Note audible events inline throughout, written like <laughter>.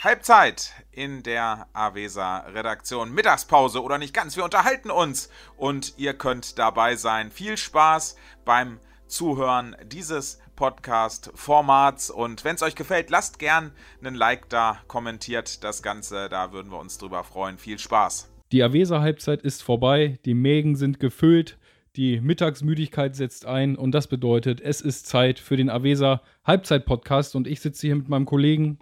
Halbzeit in der Avesa Redaktion. Mittagspause oder nicht ganz. Wir unterhalten uns und ihr könnt dabei sein. Viel Spaß beim Zuhören dieses Podcast-Formats. Und wenn es euch gefällt, lasst gern einen Like da, kommentiert das Ganze. Da würden wir uns drüber freuen. Viel Spaß. Die Avesa-Halbzeit ist vorbei. Die Mägen sind gefüllt. Die Mittagsmüdigkeit setzt ein und das bedeutet, es ist Zeit für den Avesa Halbzeit Podcast und ich sitze hier mit meinem Kollegen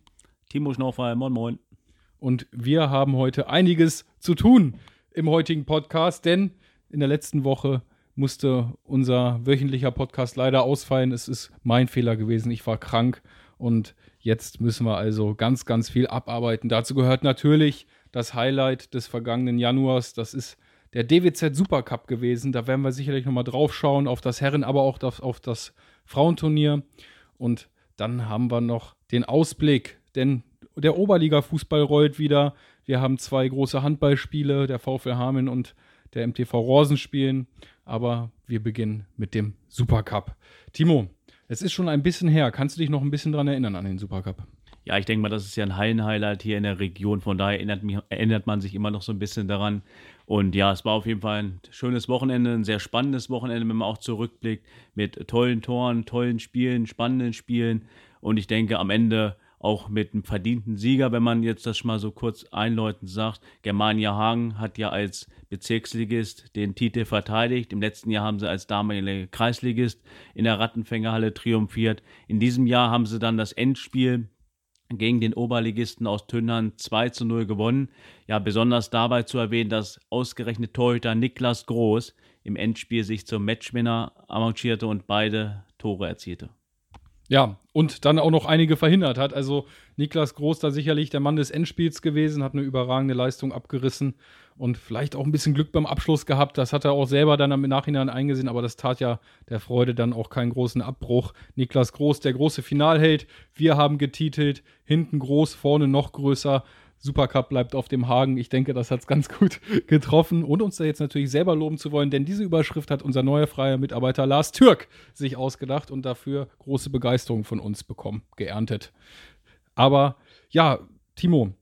Timo Schnaufall, moin moin. Und wir haben heute einiges zu tun im heutigen Podcast, denn in der letzten Woche musste unser wöchentlicher Podcast leider ausfallen. Es ist mein Fehler gewesen. Ich war krank und jetzt müssen wir also ganz, ganz viel abarbeiten. Dazu gehört natürlich das Highlight des vergangenen Januars. Das ist der DWZ Supercup gewesen. Da werden wir sicherlich nochmal drauf schauen, auf das Herren, aber auch auf, auf das Frauenturnier. Und dann haben wir noch den Ausblick, denn der Oberliga-Fußball rollt wieder. Wir haben zwei große Handballspiele, der VfL Hameln und der MTV Rosen spielen. Aber wir beginnen mit dem Supercup. Timo, es ist schon ein bisschen her. Kannst du dich noch ein bisschen daran erinnern an den Supercup? Ja, ich denke mal, das ist ja ein Hallenhighlight hier in der Region. Von daher erinnert, mich, erinnert man sich immer noch so ein bisschen daran. Und ja, es war auf jeden Fall ein schönes Wochenende, ein sehr spannendes Wochenende, wenn man auch zurückblickt, mit tollen Toren, tollen Spielen, spannenden Spielen. Und ich denke, am Ende auch mit einem verdienten Sieger, wenn man jetzt das mal so kurz einläutend sagt. Germania Hagen hat ja als Bezirksligist den Titel verteidigt. Im letzten Jahr haben sie als damaliger Kreisligist in der Rattenfängerhalle triumphiert. In diesem Jahr haben sie dann das Endspiel gegen den Oberligisten aus Tünnern 2 zu 0 gewonnen. Ja, besonders dabei zu erwähnen, dass ausgerechnet Torhüter Niklas Groß im Endspiel sich zum Matchwinner avancierte und beide Tore erzielte. Ja, und dann auch noch einige verhindert hat. Also Niklas Groß da sicherlich der Mann des Endspiels gewesen, hat eine überragende Leistung abgerissen und vielleicht auch ein bisschen Glück beim Abschluss gehabt. Das hat er auch selber dann im Nachhinein eingesehen, aber das tat ja der Freude dann auch keinen großen Abbruch. Niklas Groß, der große Finalheld. Wir haben getitelt, hinten groß, vorne noch größer. Supercup bleibt auf dem Hagen. Ich denke, das hat es ganz gut <laughs> getroffen. Und uns da jetzt natürlich selber loben zu wollen, denn diese Überschrift hat unser neuer freier Mitarbeiter Lars Türk sich ausgedacht und dafür große Begeisterung von uns bekommen, geerntet. Aber ja, Timo,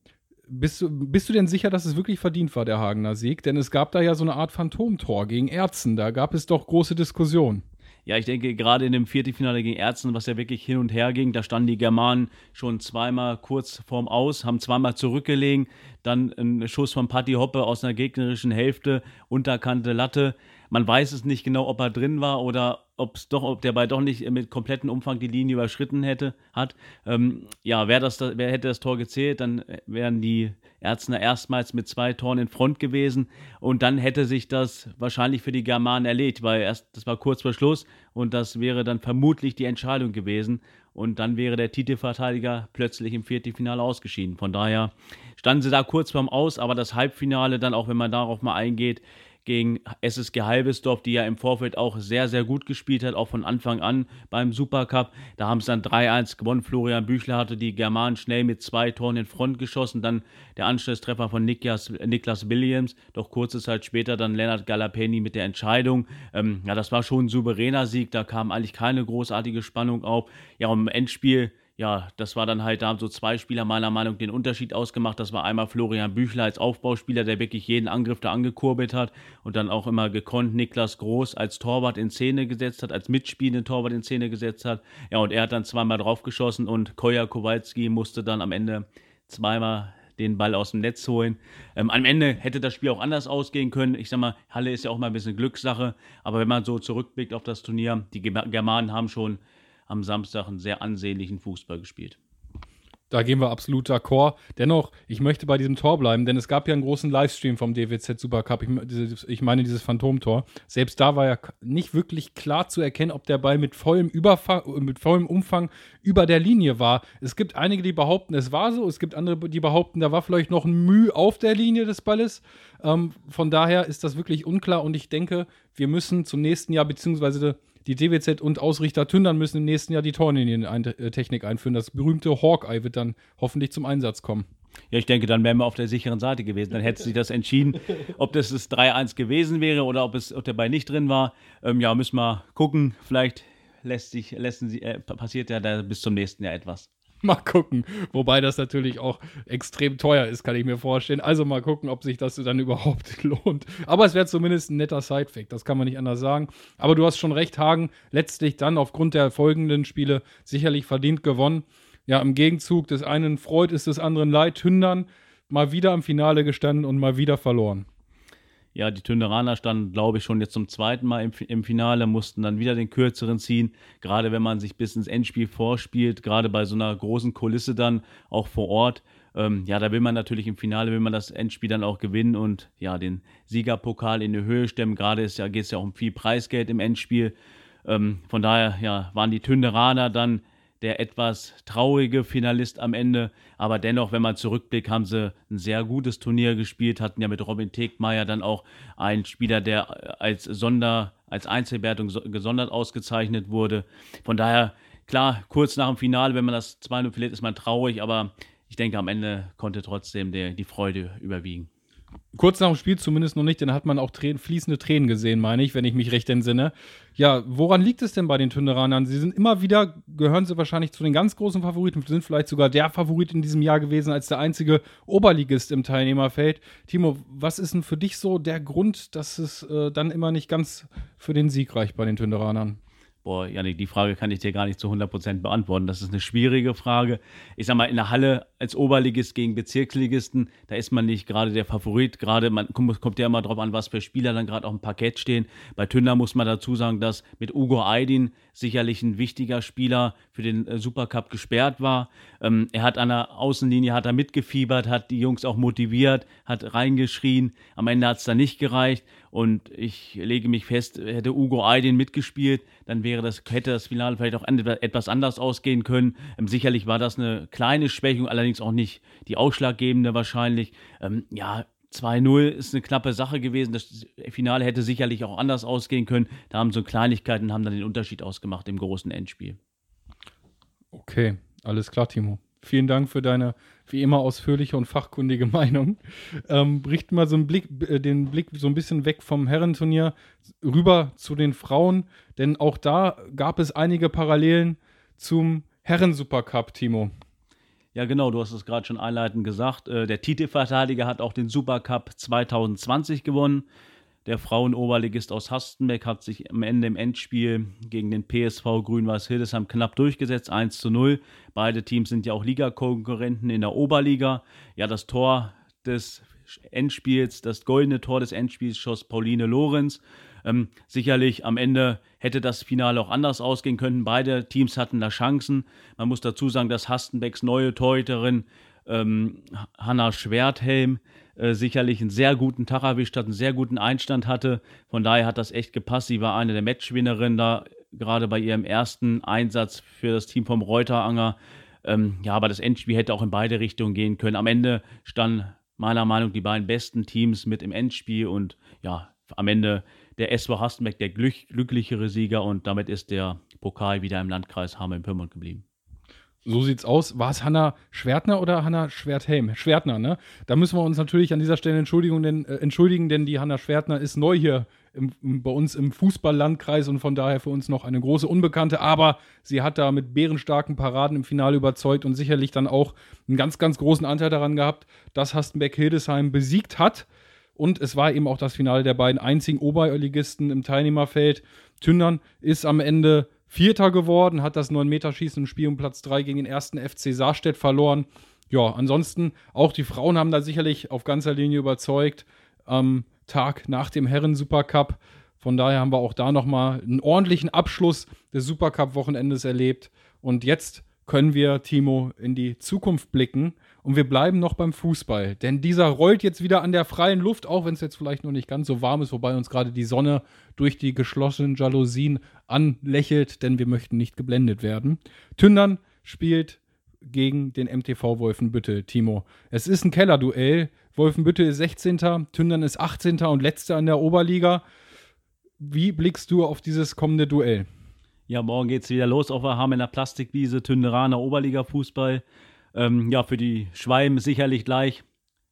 bist du, bist du denn sicher, dass es wirklich verdient war, der Hagener Sieg? Denn es gab da ja so eine Art Phantomtor gegen Erzen. Da gab es doch große Diskussionen. Ja, ich denke, gerade in dem Viertelfinale gegen Ärzten, was ja wirklich hin und her ging, da standen die Germanen schon zweimal kurz vorm Aus, haben zweimal zurückgelegen, dann ein Schuss von Patti Hoppe aus einer gegnerischen Hälfte, unterkante Latte. Man weiß es nicht genau, ob er drin war oder ob es doch, ob der Ball doch nicht mit komplettem Umfang die Linie überschritten hätte, hat. Ähm, ja, wer, das, wer hätte das Tor gezählt, dann wären die Ärztner erstmals mit zwei Toren in Front gewesen und dann hätte sich das wahrscheinlich für die Germanen erledigt, weil erst das war kurz vor Schluss und das wäre dann vermutlich die Entscheidung gewesen und dann wäre der Titelverteidiger plötzlich im Viertelfinale ausgeschieden. Von daher standen sie da kurz vorm Aus, aber das Halbfinale dann auch, wenn man darauf mal eingeht, gegen SSG Halbesdorf, die ja im Vorfeld auch sehr, sehr gut gespielt hat, auch von Anfang an beim Supercup. Da haben sie dann 3-1 gewonnen. Florian Büchler hatte die Germanen schnell mit zwei Toren in Front geschossen. Dann der Anschlusstreffer von Niklas, Niklas Williams. Doch kurze Zeit später dann Lennart Galapeni mit der Entscheidung. Ähm, ja, das war schon ein souveräner Sieg. Da kam eigentlich keine großartige Spannung auf. Ja, im Endspiel ja, das war dann halt, da haben so zwei Spieler meiner Meinung nach den Unterschied ausgemacht. Das war einmal Florian Büchler als Aufbauspieler, der wirklich jeden Angriff da angekurbelt hat und dann auch immer gekonnt Niklas Groß als Torwart in Szene gesetzt hat, als mitspielenden Torwart in Szene gesetzt hat. Ja, und er hat dann zweimal draufgeschossen und Koja Kowalski musste dann am Ende zweimal den Ball aus dem Netz holen. Ähm, am Ende hätte das Spiel auch anders ausgehen können. Ich sag mal, Halle ist ja auch mal ein bisschen Glückssache. Aber wenn man so zurückblickt auf das Turnier, die Germanen haben schon am Samstag einen sehr ansehnlichen Fußball gespielt. Da gehen wir absolut d'accord. Dennoch, ich möchte bei diesem Tor bleiben, denn es gab ja einen großen Livestream vom DWZ Supercup. Ich, ich meine dieses Phantomtor. Selbst da war ja nicht wirklich klar zu erkennen, ob der Ball mit vollem, Überfang, mit vollem Umfang über der Linie war. Es gibt einige, die behaupten, es war so. Es gibt andere, die behaupten, da war vielleicht noch ein Mühe auf der Linie des Balles. Ähm, von daher ist das wirklich unklar und ich denke, wir müssen zum nächsten Jahr, beziehungsweise die DWZ und Ausrichter Tündern müssen im nächsten Jahr die Torlinientechnik einführen. Das berühmte Hawkeye wird dann hoffentlich zum Einsatz kommen. Ja, ich denke, dann wären wir auf der sicheren Seite gewesen. Dann hätte sich das entschieden, ob das das 3-1 gewesen wäre oder ob es ob der Ball nicht drin war. Ähm, ja, müssen wir gucken. Vielleicht lässt sich, lassen sie, äh, passiert ja da bis zum nächsten Jahr etwas. Mal gucken. Wobei das natürlich auch extrem teuer ist, kann ich mir vorstellen. Also mal gucken, ob sich das dann <laughs> überhaupt lohnt. Aber es wäre zumindest ein netter Sidefact, das kann man nicht anders sagen. Aber du hast schon recht, Hagen, letztlich dann aufgrund der folgenden Spiele sicherlich verdient gewonnen. Ja, im Gegenzug des einen Freud ist des anderen Leid. Hündern mal wieder im Finale gestanden und mal wieder verloren. Ja, die Tünderaner standen, glaube ich, schon jetzt zum zweiten Mal im, im, Finale, mussten dann wieder den kürzeren ziehen. Gerade wenn man sich bis ins Endspiel vorspielt, gerade bei so einer großen Kulisse dann auch vor Ort. Ähm, ja, da will man natürlich im Finale, will man das Endspiel dann auch gewinnen und ja, den Siegerpokal in die Höhe stemmen. Gerade ja, geht es ja auch um viel Preisgeld im Endspiel. Ähm, von daher ja, waren die Tünderaner dann der etwas traurige Finalist am Ende. Aber dennoch, wenn man zurückblickt, haben sie ein sehr gutes Turnier gespielt, hatten ja mit Robin Tegmeier dann auch einen Spieler, der als Sonder, als Einzelwertung gesondert ausgezeichnet wurde. Von daher, klar, kurz nach dem Finale, wenn man das 2-0 verliert, ist man traurig, aber ich denke, am Ende konnte trotzdem der, die Freude überwiegen. Kurz nach dem Spiel zumindest noch nicht, denn hat man auch Tränen, fließende Tränen gesehen, meine ich, wenn ich mich recht entsinne. Ja, woran liegt es denn bei den Tünderanern? Sie sind immer wieder, gehören sie wahrscheinlich zu den ganz großen Favoriten, sind vielleicht sogar der Favorit in diesem Jahr gewesen als der einzige Oberligist im Teilnehmerfeld. Timo, was ist denn für dich so der Grund, dass es äh, dann immer nicht ganz für den Sieg reicht bei den Tünderanern? Boah, Janik, die Frage kann ich dir gar nicht zu 100% beantworten. Das ist eine schwierige Frage. Ich sag mal, in der Halle als Oberligist gegen Bezirksligisten, da ist man nicht gerade der Favorit. Gerade, man kommt ja immer drauf an, was für Spieler dann gerade auf dem Parkett stehen. Bei Tünder muss man dazu sagen, dass mit Ugo Aydin sicherlich ein wichtiger Spieler für den äh, Supercup gesperrt war. Ähm, er hat an der Außenlinie, hat er mitgefiebert, hat die Jungs auch motiviert, hat reingeschrien. Am Ende hat es dann nicht gereicht. Und ich lege mich fest, hätte Ugo Aydin mitgespielt, dann wäre das, hätte das Finale vielleicht auch etwas anders ausgehen können. Ähm, sicherlich war das eine kleine Schwächung, allerdings auch nicht die ausschlaggebende wahrscheinlich. Ähm, ja, 2-0 ist eine knappe Sache gewesen. Das Finale hätte sicherlich auch anders ausgehen können. Da haben so Kleinigkeiten haben dann den Unterschied ausgemacht im großen Endspiel. Okay, alles klar, Timo. Vielen Dank für deine wie immer ausführliche und fachkundige <laughs> Meinung. Ähm, richten wir so einen Blick, äh, den Blick so ein bisschen weg vom Herrenturnier rüber zu den Frauen, denn auch da gab es einige Parallelen zum Herren-Supercup, Timo. Ja, genau, du hast es gerade schon einleitend gesagt. Äh, der Titelverteidiger hat auch den Supercup 2020 gewonnen. Der Frauenoberligist aus Hastenbeck hat sich am Ende im Endspiel gegen den PSV Grün-Weiß Hildesheim knapp durchgesetzt, 1 zu 0. Beide Teams sind ja auch Ligakonkurrenten in der Oberliga. Ja, das Tor des Endspiels, das goldene Tor des Endspiels schoss Pauline Lorenz. Ähm, sicherlich am Ende hätte das Finale auch anders ausgehen können. Beide Teams hatten da Chancen. Man muss dazu sagen, dass Hastenbecks neue Torhüterin ähm, Hanna Schwerthelm äh, sicherlich einen sehr guten Tag erwischt hat, einen sehr guten Einstand hatte. Von daher hat das echt gepasst. Sie war eine der Matchwinnerinnen da, gerade bei ihrem ersten Einsatz für das Team vom Reuteranger. Ähm, ja, aber das Endspiel hätte auch in beide Richtungen gehen können. Am Ende standen meiner Meinung nach die beiden besten Teams mit im Endspiel und ja, am Ende der SV Hastenbeck der glück glücklichere Sieger und damit ist der Pokal wieder im Landkreis Hameln-Pyrmont geblieben. So sieht's aus. War es Hanna Schwertner oder Hanna Schwerthelm? Schwertner, ne? Da müssen wir uns natürlich an dieser Stelle Entschuldigung, denn, äh, entschuldigen, denn die Hanna Schwertner ist neu hier im, bei uns im Fußballlandkreis und von daher für uns noch eine große Unbekannte. Aber sie hat da mit bärenstarken Paraden im Finale überzeugt und sicherlich dann auch einen ganz, ganz großen Anteil daran gehabt, dass Hastenbeck-Hildesheim besiegt hat. Und es war eben auch das Finale der beiden einzigen Oberligisten im Teilnehmerfeld. Tündern ist am Ende Vierter geworden, hat das 9-Meter-Schießen im Spiel um Platz 3 gegen den ersten FC Saarstedt verloren. Ja, ansonsten auch die Frauen haben da sicherlich auf ganzer Linie überzeugt am Tag nach dem Herren-Supercup. Von daher haben wir auch da nochmal einen ordentlichen Abschluss des Supercup-Wochenendes erlebt. Und jetzt können wir, Timo, in die Zukunft blicken. Und wir bleiben noch beim Fußball. Denn dieser rollt jetzt wieder an der freien Luft, auch wenn es jetzt vielleicht noch nicht ganz so warm ist, wobei uns gerade die Sonne durch die geschlossenen Jalousien anlächelt, denn wir möchten nicht geblendet werden. Tündern spielt gegen den MTV Wolfenbüttel, Timo. Es ist ein Kellerduell. Wolfenbüttel ist 16., Tündern ist 18. und letzter in der Oberliga. Wie blickst du auf dieses kommende Duell? Ja, morgen geht es wieder los auf der Hamelner Plastikwiese, Tünderaner Oberliga-Fußball. Ähm, ja, für die Schwalben sicherlich gleich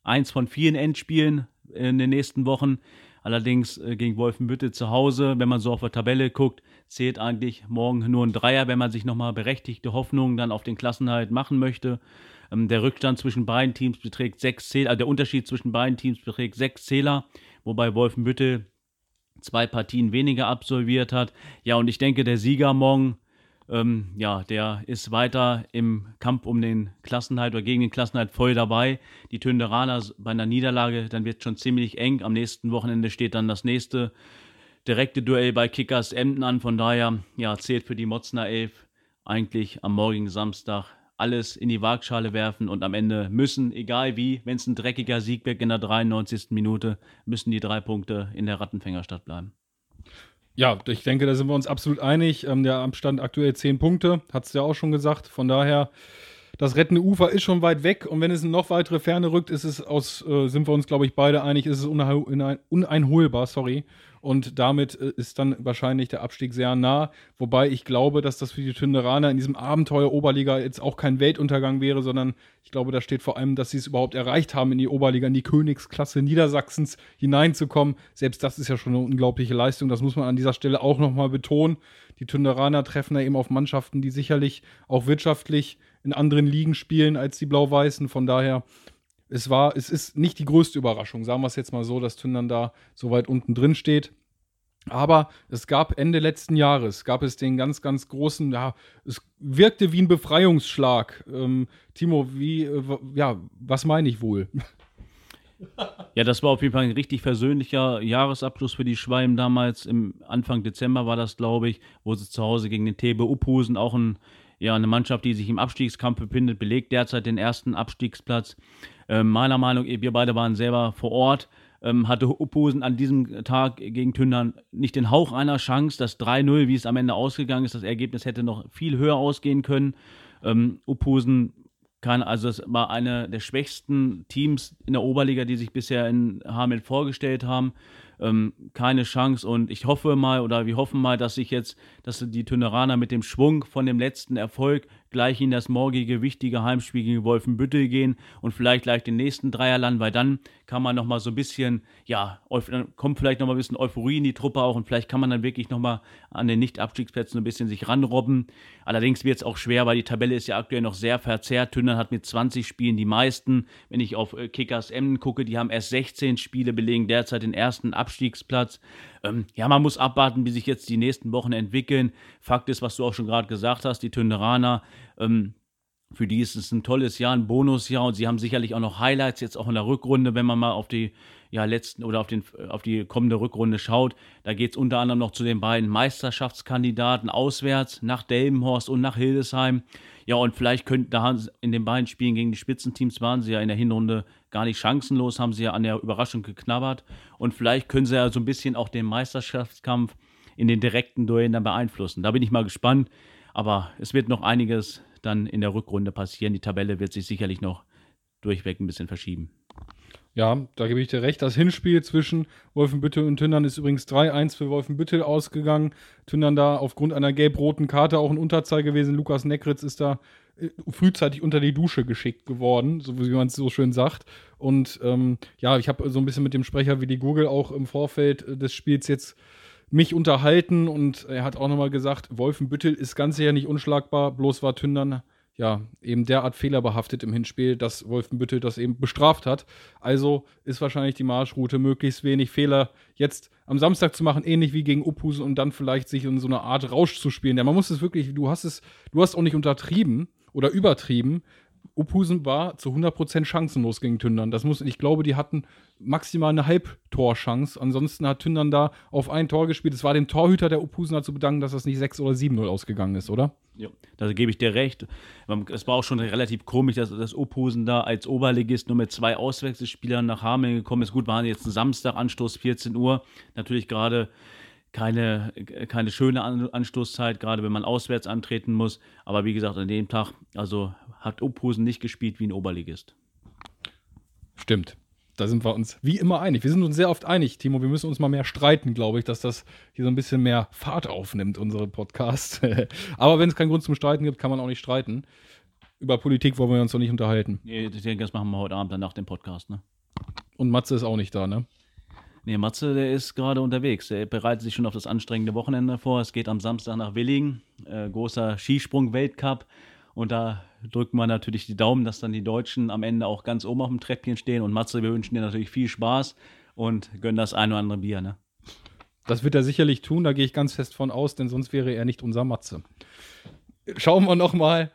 eins von vielen Endspielen in den nächsten Wochen. Allerdings äh, gegen Wolfenbüttel zu Hause, wenn man so auf der Tabelle guckt, zählt eigentlich morgen nur ein Dreier, wenn man sich nochmal berechtigte Hoffnungen dann auf den Klassenhalt machen möchte. Ähm, der Rückstand zwischen beiden Teams beträgt sechs Zähler, also der Unterschied zwischen beiden Teams beträgt sechs Zähler, wobei Wolfenbüttel zwei Partien weniger absolviert hat. Ja, und ich denke, der Sieger morgen ähm, ja, der ist weiter im Kampf um den Klassenhalt oder gegen den Klassenhalt voll dabei. Die Tünderaner bei einer Niederlage, dann wird es schon ziemlich eng. Am nächsten Wochenende steht dann das nächste direkte Duell bei Kickers Emden an. Von daher, ja, zählt für die Motzner Elf eigentlich am morgigen Samstag alles in die Waagschale werfen und am Ende müssen, egal wie, wenn es ein dreckiger Sieg wird in der 93. Minute, müssen die drei Punkte in der Rattenfängerstadt bleiben. Ja, ich denke, da sind wir uns absolut einig. Ähm, der Abstand aktuell 10 Punkte, hat es ja auch schon gesagt. Von daher, das rettende Ufer ist schon weit weg und wenn es in noch weitere Ferne rückt, ist es aus, äh, sind wir uns, glaube ich, beide einig, ist es uneinholbar, sorry. Und damit äh, ist dann wahrscheinlich der Abstieg sehr nah. Wobei ich glaube, dass das für die Tünderaner in diesem Abenteuer Oberliga jetzt auch kein Weltuntergang wäre, sondern ich glaube, da steht vor allem, dass sie es überhaupt erreicht haben, in die Oberliga, in die Königsklasse Niedersachsens hineinzukommen. Selbst das ist ja schon eine unglaubliche Leistung. Das muss man an dieser Stelle auch nochmal betonen. Die Tünderaner treffen da eben auf Mannschaften, die sicherlich auch wirtschaftlich in anderen Ligen spielen als die Blau-Weißen. Von daher es war, es ist nicht die größte Überraschung, sagen wir es jetzt mal so, dass Tündern da so weit unten drin steht. Aber es gab Ende letzten Jahres, gab es den ganz, ganz großen, ja, es wirkte wie ein Befreiungsschlag. Ähm, Timo, wie, äh, ja, was meine ich wohl? <laughs> Ja, das war auf jeden Fall ein richtig versöhnlicher Jahresabschluss für die Schwalben damals. Im Anfang Dezember war das, glaube ich, wo sie zu Hause gegen den TB Uphusen, auch ein, ja, eine Mannschaft, die sich im Abstiegskampf befindet, belegt derzeit den ersten Abstiegsplatz. Ähm, meiner Meinung nach, wir beide waren selber vor Ort, ähm, hatte Upposen an diesem Tag gegen Tündern nicht den Hauch einer Chance. Das 3-0, wie es am Ende ausgegangen ist, das Ergebnis hätte noch viel höher ausgehen können. Ähm, kann, also es war eine der schwächsten Teams in der Oberliga, die sich bisher in Hameln vorgestellt haben ähm, keine Chance. Und ich hoffe mal oder wir hoffen mal, dass sich jetzt, dass die Töneraner mit dem Schwung von dem letzten Erfolg gleich in das morgige wichtige Heimspiel gegen Wolfenbüttel gehen und vielleicht gleich den nächsten Dreier landen, weil dann kann man nochmal so ein bisschen, ja, dann kommt vielleicht nochmal ein bisschen Euphorie in die Truppe auch und vielleicht kann man dann wirklich nochmal an den Nicht-Abstiegsplätzen ein bisschen sich ranrobben. Allerdings wird es auch schwer, weil die Tabelle ist ja aktuell noch sehr verzerrt. Tündern hat mit 20 Spielen die meisten. Wenn ich auf äh, Kickers Emden gucke, die haben erst 16 Spiele, belegen derzeit den ersten Abstiegsplatz. Ähm, ja, man muss abwarten, wie sich jetzt die nächsten Wochen entwickeln. Fakt ist, was du auch schon gerade gesagt hast, die Tünderaner ähm, für die ist es ein tolles Jahr, ein Bonusjahr und sie haben sicherlich auch noch Highlights jetzt auch in der Rückrunde, wenn man mal auf die ja, letzten oder auf, den, auf die kommende Rückrunde schaut. Da geht es unter anderem noch zu den beiden Meisterschaftskandidaten auswärts nach Delmenhorst und nach Hildesheim. Ja, und vielleicht könnten da in den beiden Spielen gegen die Spitzenteams waren sie ja in der Hinrunde gar nicht chancenlos, haben sie ja an der Überraschung geknabbert. Und vielleicht können sie ja so ein bisschen auch den Meisterschaftskampf in den direkten Duellen dann beeinflussen. Da bin ich mal gespannt. Aber es wird noch einiges dann in der Rückrunde passieren. Die Tabelle wird sich sicherlich noch durchweg ein bisschen verschieben. Ja, da gebe ich dir recht. Das Hinspiel zwischen Wolfenbüttel und Tündern ist übrigens 3-1 für Wolfenbüttel ausgegangen. Tündern da aufgrund einer gelb-roten Karte auch ein Unterzahl gewesen. Lukas Neckritz ist da äh, frühzeitig unter die Dusche geschickt geworden, so wie man es so schön sagt. Und ähm, ja, ich habe so ein bisschen mit dem Sprecher wie die Google auch im Vorfeld äh, des Spiels jetzt mich unterhalten und er hat auch nochmal gesagt, Wolfenbüttel ist ganz sicher nicht unschlagbar, bloß war Tündern ja eben derart fehlerbehaftet im Hinspiel, dass Wolfenbüttel das eben bestraft hat. Also ist wahrscheinlich die Marschroute möglichst wenig Fehler jetzt am Samstag zu machen, ähnlich wie gegen Uphusen und dann vielleicht sich in so eine Art Rausch zu spielen. Ja, man muss es wirklich, du hast es, du hast auch nicht untertrieben oder übertrieben. Uphusen war zu 100% chancenlos gegen Tündern. Das muss, ich glaube, die hatten maximal eine Halbtorchance. Ansonsten hat Tündern da auf ein Tor gespielt. Es war dem Torhüter der Uphusener zu bedanken, dass das nicht 6 oder 7-0 ausgegangen ist, oder? Ja, da gebe ich dir recht. Es war auch schon relativ komisch, dass das Uphusen da als Oberligist nur mit zwei Auswechselspielern nach Hameln gekommen ist. Gut, waren jetzt ein Samstag, Anstoß 14 Uhr. Natürlich gerade keine, keine schöne Anstoßzeit, gerade wenn man auswärts antreten muss. Aber wie gesagt, an dem Tag, also hat Uphusen nicht gespielt wie ein Oberligist. Stimmt. Da sind wir uns wie immer einig. Wir sind uns sehr oft einig, Timo. Wir müssen uns mal mehr streiten, glaube ich, dass das hier so ein bisschen mehr Fahrt aufnimmt, unsere Podcast. <laughs> Aber wenn es keinen Grund zum Streiten gibt, kann man auch nicht streiten. Über Politik wollen wir uns doch nicht unterhalten. Nee, das machen wir heute Abend dann nach dem Podcast, ne? Und Matze ist auch nicht da, ne? Nee, Matze, der ist gerade unterwegs. Er bereitet sich schon auf das anstrengende Wochenende vor. Es geht am Samstag nach Willingen. Äh, großer Skisprung-Weltcup. Und da drücken wir natürlich die Daumen, dass dann die Deutschen am Ende auch ganz oben auf dem Treppchen stehen. Und Matze, wir wünschen dir natürlich viel Spaß und gönnen das ein oder andere Bier. Ne? Das wird er sicherlich tun, da gehe ich ganz fest von aus, denn sonst wäre er nicht unser Matze. Schauen wir nochmal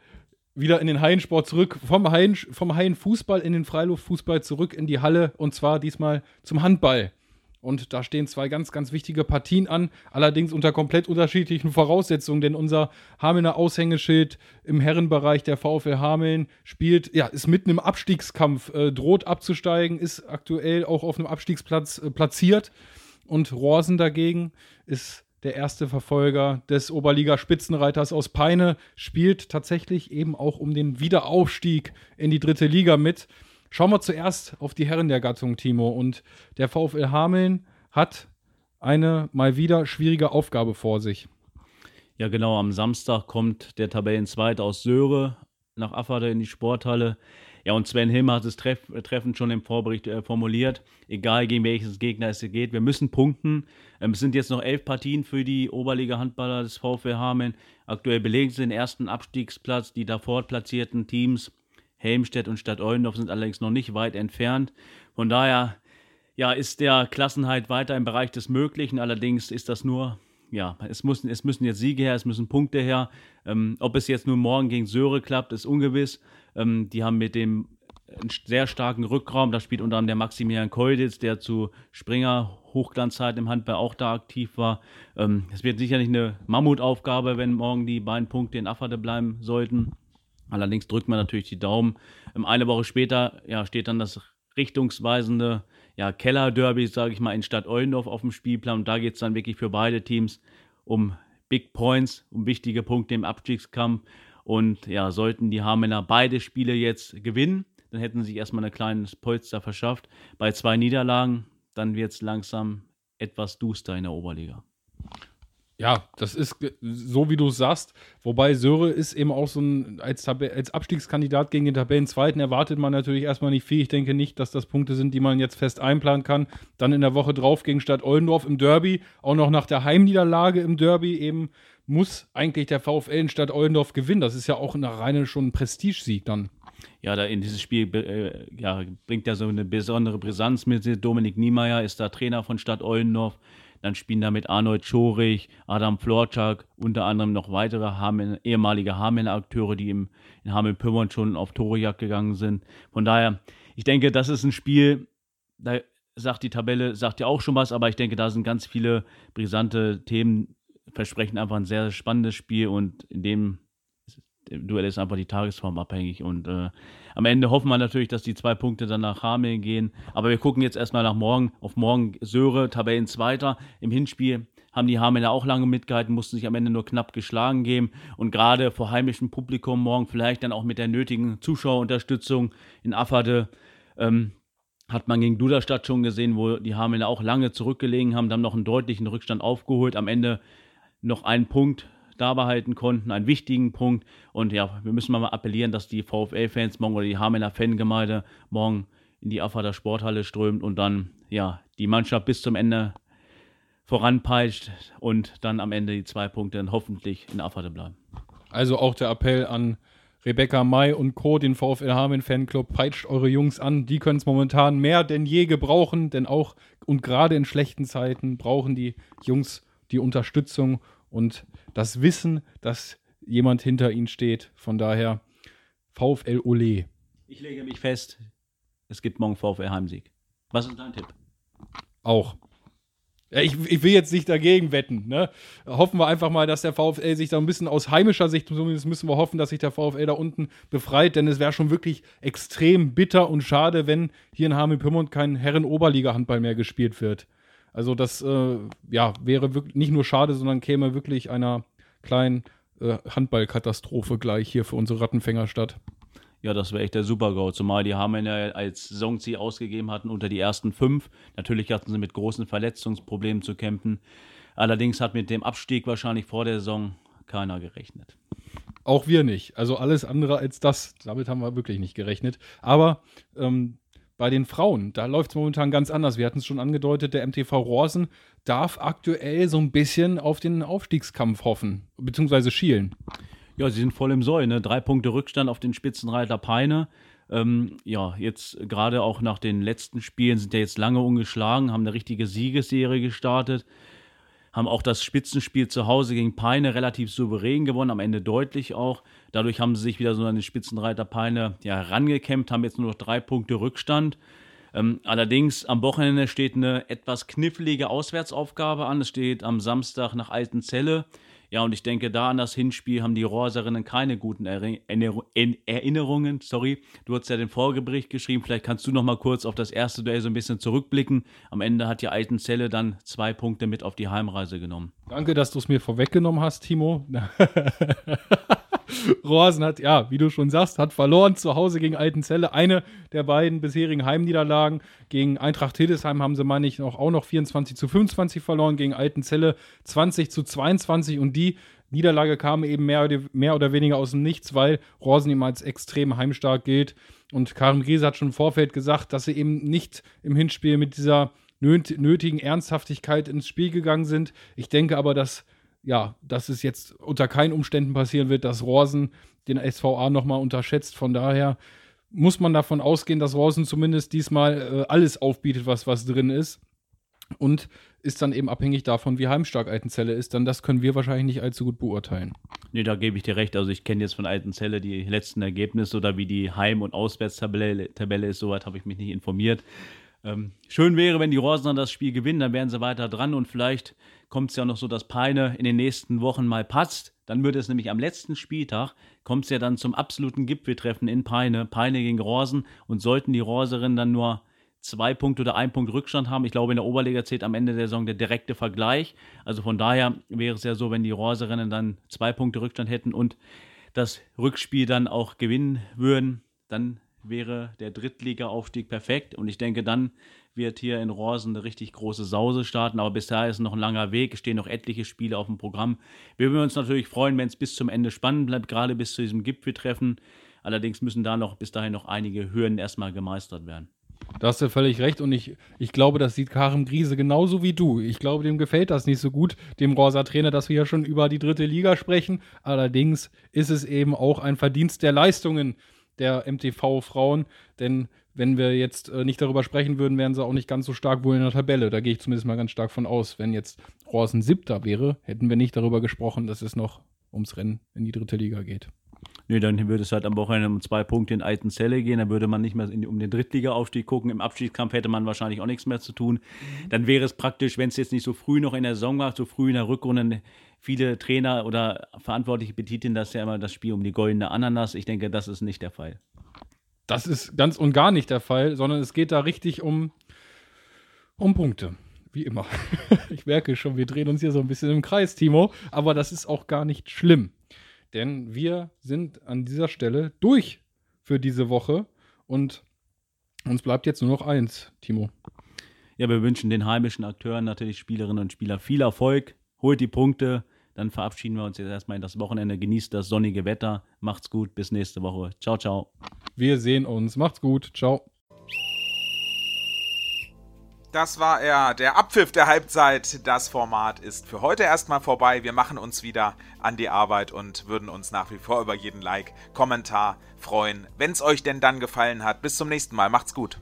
wieder in den Hallensport zurück, vom, Hallen, vom Hallenfußball in den Freiluftfußball zurück in die Halle und zwar diesmal zum Handball. Und da stehen zwei ganz, ganz wichtige Partien an, allerdings unter komplett unterschiedlichen Voraussetzungen, denn unser Hamelner Aushängeschild im Herrenbereich der VfL Hameln spielt, ja, ist mitten im Abstiegskampf, äh, droht abzusteigen, ist aktuell auch auf einem Abstiegsplatz äh, platziert. Und Rosen dagegen ist der erste Verfolger des Oberliga-Spitzenreiters aus Peine, spielt tatsächlich eben auch um den Wiederaufstieg in die dritte Liga mit. Schauen wir zuerst auf die Herren der Gattung, Timo. Und der VfL Hameln hat eine mal wieder schwierige Aufgabe vor sich. Ja, genau. Am Samstag kommt der Tabellenzweite aus Söhre nach Afferde in die Sporthalle. Ja, und Sven Hilmer hat es treff, treffend schon im Vorbericht äh, formuliert. Egal gegen welches Gegner es geht, wir müssen punkten. Ähm, es sind jetzt noch elf Partien für die Oberliga-Handballer des VfL Hameln. Aktuell belegen sie den ersten Abstiegsplatz. Die davor platzierten Teams Helmstedt und Stadt Eulendorf sind allerdings noch nicht weit entfernt. Von daher ja, ist der Klassenheit weiter im Bereich des Möglichen. Allerdings ist das nur, ja, es müssen, es müssen jetzt Siege her, es müssen Punkte her. Ähm, ob es jetzt nur morgen gegen Söhre klappt, ist ungewiss. Ähm, die haben mit dem einen sehr starken Rückraum. Da spielt unter anderem der Maximilian Keuditz, der zu Springer Hochglanzzeiten im Handball auch da aktiv war. Ähm, es wird sicherlich eine Mammutaufgabe, wenn morgen die beiden Punkte in Afferde bleiben sollten. Allerdings drückt man natürlich die Daumen. Ähm, eine Woche später ja, steht dann das richtungsweisende ja, Keller-Derby, sage ich mal, in Stadt Eulendorf auf dem Spielplan. Und da geht es dann wirklich für beide Teams um Big Points, um wichtige Punkte im Abstiegskampf. Und ja, sollten die Hamelner beide Spiele jetzt gewinnen, dann hätten sie sich erstmal ein kleines Polster verschafft. Bei zwei Niederlagen, dann wird es langsam etwas duster in der Oberliga. Ja, das ist so, wie du es sagst. Wobei Söre ist eben auch so ein, als, als Abstiegskandidat gegen den Tabellenzweiten erwartet man natürlich erstmal nicht viel. Ich denke nicht, dass das Punkte sind, die man jetzt fest einplanen kann. Dann in der Woche drauf gegen Stadt Ollendorf im Derby, auch noch nach der Heimniederlage im Derby eben, muss eigentlich der VfL in Stadt Ollendorf gewinnen. Das ist ja auch eine reine schon ein Prestigesieg dann. Ja, da in dieses Spiel äh, ja, bringt ja so eine besondere Brisanz mit. Dominik Niemeyer ist da Trainer von Stadt Ollendorf. Dann spielen da mit Arnold Schorich, Adam Florczak, unter anderem noch weitere Hameln, ehemalige Hameln-Akteure, die im, in Hameln-Pyrmont schon auf Torejagd gegangen sind. Von daher, ich denke, das ist ein Spiel, da sagt die Tabelle, sagt ja auch schon was, aber ich denke, da sind ganz viele brisante Themen, versprechen einfach ein sehr spannendes Spiel und in dem Duell ist einfach die Tagesform abhängig. Und äh, am Ende hoffen wir natürlich, dass die zwei Punkte dann nach Hameln gehen. Aber wir gucken jetzt erstmal nach morgen. Auf morgen Söhre, Tabellenzweiter. Im Hinspiel haben die Hamelner auch lange mitgehalten, mussten sich am Ende nur knapp geschlagen geben. Und gerade vor heimischem Publikum morgen, vielleicht dann auch mit der nötigen Zuschauerunterstützung in Afferde, ähm, hat man gegen Duderstadt schon gesehen, wo die Hamelner auch lange zurückgelegen haben, dann noch einen deutlichen Rückstand aufgeholt. Am Ende noch einen Punkt da behalten konnten, einen wichtigen Punkt. Und ja, wir müssen mal appellieren, dass die VfL-Fans morgen oder die Hamelner Fangemeinde morgen in die Affader Sporthalle strömt und dann ja die Mannschaft bis zum Ende voranpeitscht und dann am Ende die zwei Punkte dann hoffentlich in Afferde bleiben. Also auch der Appell an Rebecca May und Co., den VfL Hameln Fanclub, peitscht eure Jungs an. Die können es momentan mehr denn je gebrauchen, denn auch und gerade in schlechten Zeiten brauchen die Jungs die Unterstützung und das Wissen, dass jemand hinter ihnen steht. Von daher VfL Ole. Ich lege mich fest, es gibt morgen VfL Heimsieg. Was ist dein Tipp? Auch. Ja, ich, ich, will jetzt nicht dagegen wetten. Ne? Hoffen wir einfach mal, dass der VfL sich da ein bisschen aus heimischer Sicht, zumindest müssen wir hoffen, dass sich der VfL da unten befreit, denn es wäre schon wirklich extrem bitter und schade, wenn hier in Hameln-Pyrmont kein Herren-Oberliga-Handball mehr gespielt wird. Also das äh, ja, wäre wirklich nicht nur schade, sondern käme wirklich einer kleinen äh, Handballkatastrophe gleich hier für unsere Rattenfängerstadt. Ja, das wäre echt der Super-GO. Zumal die haben ja als Saisonziel ausgegeben hatten unter die ersten fünf. Natürlich hatten sie mit großen Verletzungsproblemen zu kämpfen. Allerdings hat mit dem Abstieg wahrscheinlich vor der Saison keiner gerechnet. Auch wir nicht. Also alles andere als das. Damit haben wir wirklich nicht gerechnet. Aber ähm, bei den Frauen, da läuft es momentan ganz anders. Wir hatten es schon angedeutet, der MTV Rosen darf aktuell so ein bisschen auf den Aufstiegskampf hoffen, beziehungsweise schielen. Ja, sie sind voll im Soll, ne? Drei Punkte Rückstand auf den Spitzenreiter Peine. Ähm, ja, jetzt gerade auch nach den letzten Spielen sind ja jetzt lange ungeschlagen, haben eine richtige Siegesserie gestartet haben auch das Spitzenspiel zu Hause gegen Peine relativ souverän gewonnen, am Ende deutlich auch. Dadurch haben sie sich wieder so an den Spitzenreiter Peine ja, herangekämpft, haben jetzt nur noch drei Punkte Rückstand. Ähm, allerdings am Wochenende steht eine etwas knifflige Auswärtsaufgabe an. Es steht am Samstag nach Altenzelle. Ja, und ich denke, da an das Hinspiel haben die Rorserinnen keine guten Erinnerungen. Sorry, du hast ja den Folgebericht geschrieben. Vielleicht kannst du noch mal kurz auf das erste Duell so ein bisschen zurückblicken. Am Ende hat die Altenzelle dann zwei Punkte mit auf die Heimreise genommen. Danke, dass du es mir vorweggenommen hast, Timo. <laughs> Rosen hat, ja, wie du schon sagst, hat verloren zu Hause gegen Altenzelle. Eine der beiden bisherigen Heimniederlagen. Gegen Eintracht Hildesheim haben sie, meine ich, auch noch 24 zu 25 verloren. Gegen Altenzelle 20 zu 22. Und die Niederlage kam eben mehr oder, mehr oder weniger aus dem Nichts, weil Rosen ihm als extrem heimstark gilt. Und Karin Griese hat schon im Vorfeld gesagt, dass sie eben nicht im Hinspiel mit dieser nötigen Ernsthaftigkeit ins Spiel gegangen sind. Ich denke aber, dass ja, dass es jetzt unter keinen Umständen passieren wird, dass Rosen den SVA nochmal unterschätzt. Von daher muss man davon ausgehen, dass Rosen zumindest diesmal äh, alles aufbietet, was, was drin ist. Und ist dann eben abhängig davon, wie heimstark Altenzelle ist. Dann das können wir wahrscheinlich nicht allzu gut beurteilen. Nee, da gebe ich dir recht. Also ich kenne jetzt von Altenzelle die letzten Ergebnisse oder wie die Heim- und Auswärtstabelle Tabelle ist. Soweit habe ich mich nicht informiert. Ähm, schön wäre, wenn die Rosen das Spiel gewinnen, dann wären sie weiter dran und vielleicht kommt es ja noch so, dass Peine in den nächsten Wochen mal passt. Dann würde es nämlich am letzten Spieltag, kommt es ja dann zum absoluten Gipfeltreffen in Peine, Peine gegen Rosen und sollten die Roserinnen dann nur zwei Punkte oder ein Punkt Rückstand haben. Ich glaube, in der Oberliga zählt am Ende der Saison der direkte Vergleich. Also von daher wäre es ja so, wenn die Roserinnen dann zwei Punkte Rückstand hätten und das Rückspiel dann auch gewinnen würden, dann wäre der Drittliga-Aufstieg perfekt. Und ich denke, dann wird hier in Rosen eine richtig große Sause starten. Aber bis dahin ist noch ein langer Weg. Es stehen noch etliche Spiele auf dem Programm. Wir würden uns natürlich freuen, wenn es bis zum Ende spannend bleibt, gerade bis zu diesem Gipfeltreffen. Allerdings müssen da noch bis dahin noch einige Hürden erstmal gemeistert werden. Da hast du völlig recht und ich, ich glaube, das sieht Karim Griese genauso wie du. Ich glaube, dem gefällt das nicht so gut, dem Rosa-Trainer, dass wir ja schon über die dritte Liga sprechen. Allerdings ist es eben auch ein Verdienst der Leistungen der MTV-Frauen, denn wenn wir jetzt äh, nicht darüber sprechen würden, wären sie auch nicht ganz so stark wohl in der Tabelle. Da gehe ich zumindest mal ganz stark von aus. Wenn jetzt Rosen siebter wäre, hätten wir nicht darüber gesprochen, dass es noch ums Rennen in die dritte Liga geht. Nö, dann würde es halt am Wochenende um zwei Punkte in Altenzelle gehen. Dann würde man nicht mehr in, um den Drittliga-Aufstieg gucken. Im Abstiegskampf hätte man wahrscheinlich auch nichts mehr zu tun. Dann wäre es praktisch, wenn es jetzt nicht so früh noch in der Saison war, so früh in der Rückrunde, viele Trainer oder Verantwortliche betiteln das ja immer das Spiel um die goldene Ananas. Ich denke, das ist nicht der Fall. Das ist ganz und gar nicht der Fall, sondern es geht da richtig um, um Punkte. Wie immer. <laughs> ich merke schon, wir drehen uns hier so ein bisschen im Kreis, Timo. Aber das ist auch gar nicht schlimm. Denn wir sind an dieser Stelle durch für diese Woche und uns bleibt jetzt nur noch eins, Timo. Ja, wir wünschen den heimischen Akteuren natürlich Spielerinnen und Spieler viel Erfolg. Holt die Punkte. Dann verabschieden wir uns jetzt erstmal in das Wochenende. Genießt das sonnige Wetter. Macht's gut. Bis nächste Woche. Ciao, ciao. Wir sehen uns. Macht's gut. Ciao. Das war er, der Abpfiff der Halbzeit. Das Format ist für heute erstmal vorbei. Wir machen uns wieder an die Arbeit und würden uns nach wie vor über jeden Like, Kommentar freuen, wenn es euch denn dann gefallen hat. Bis zum nächsten Mal. Macht's gut.